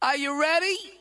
Are you ready?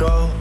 Go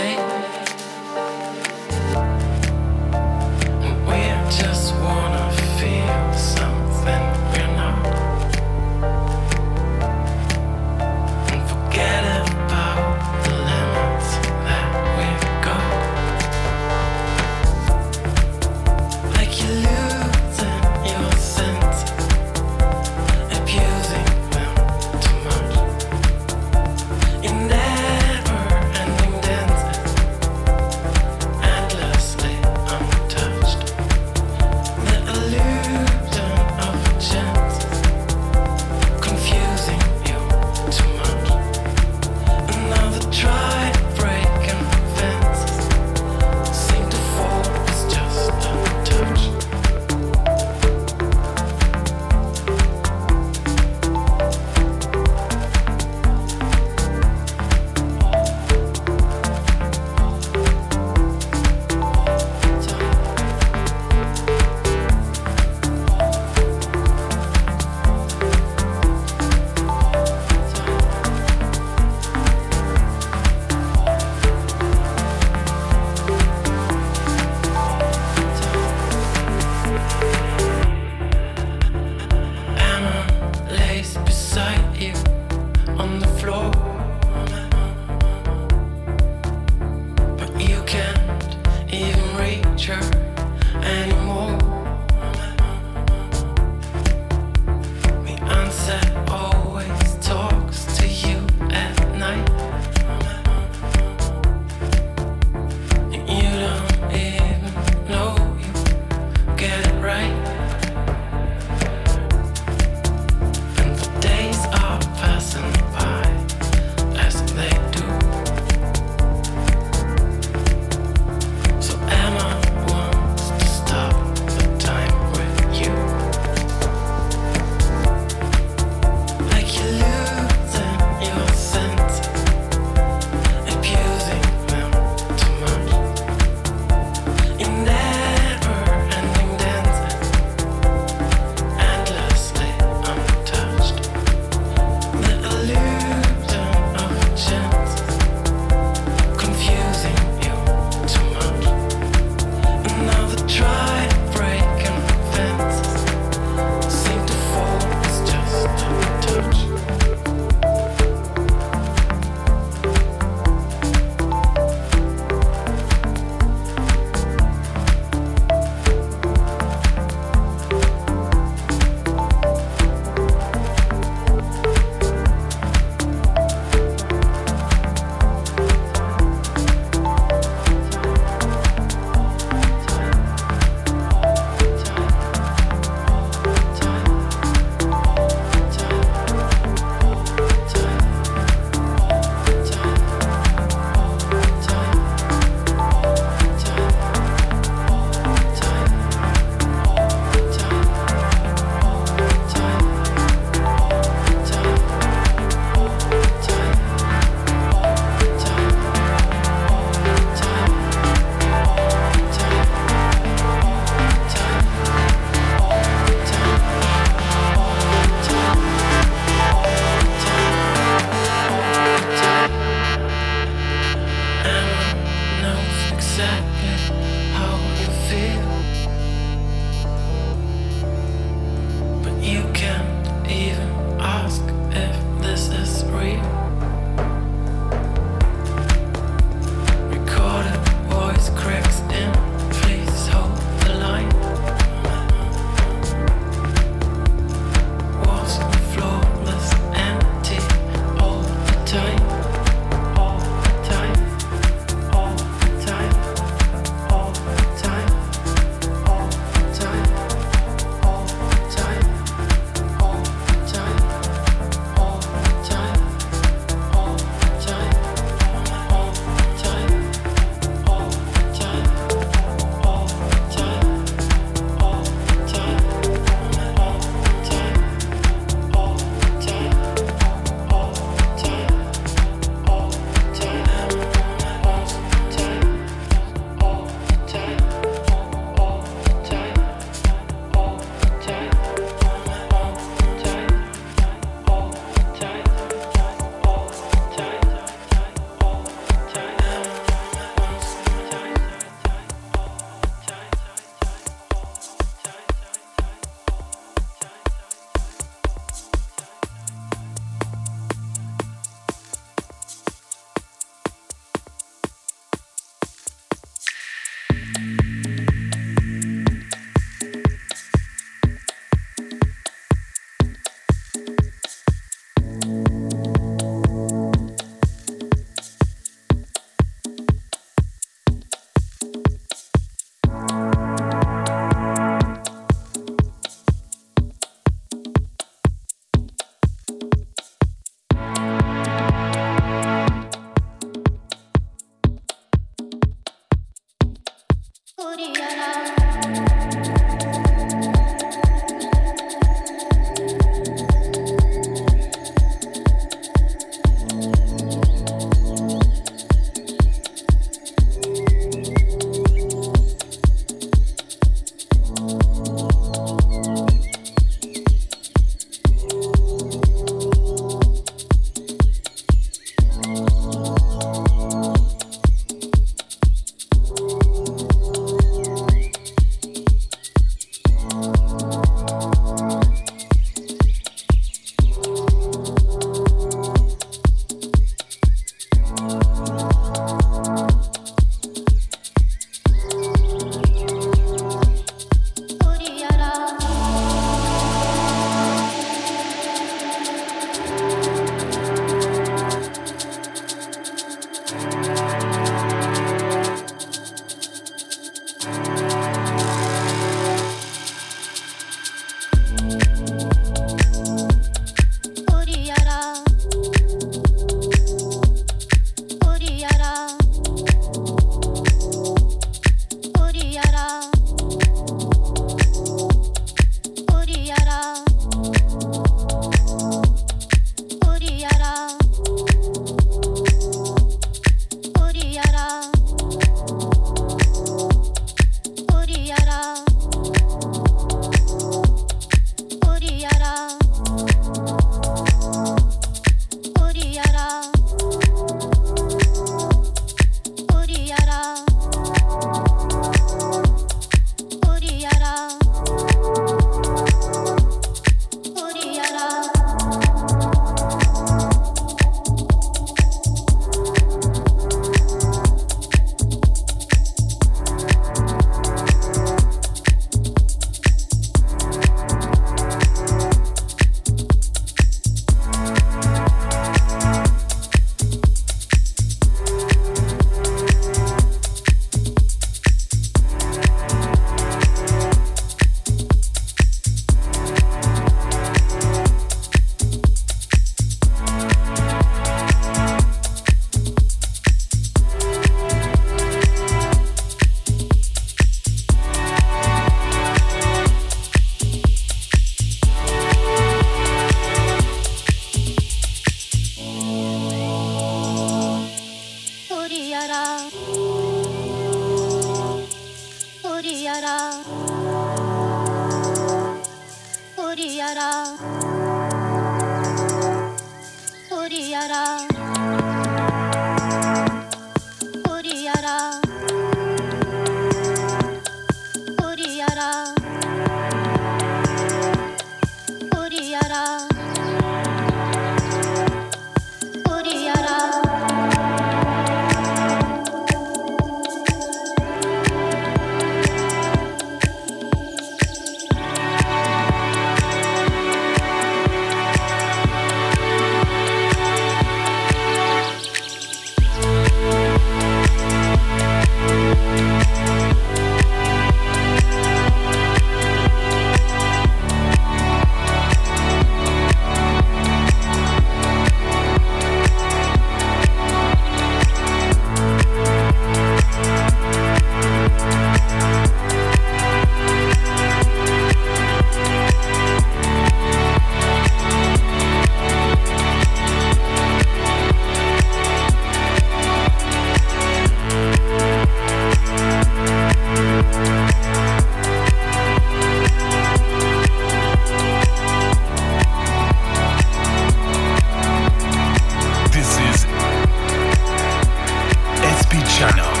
Channel.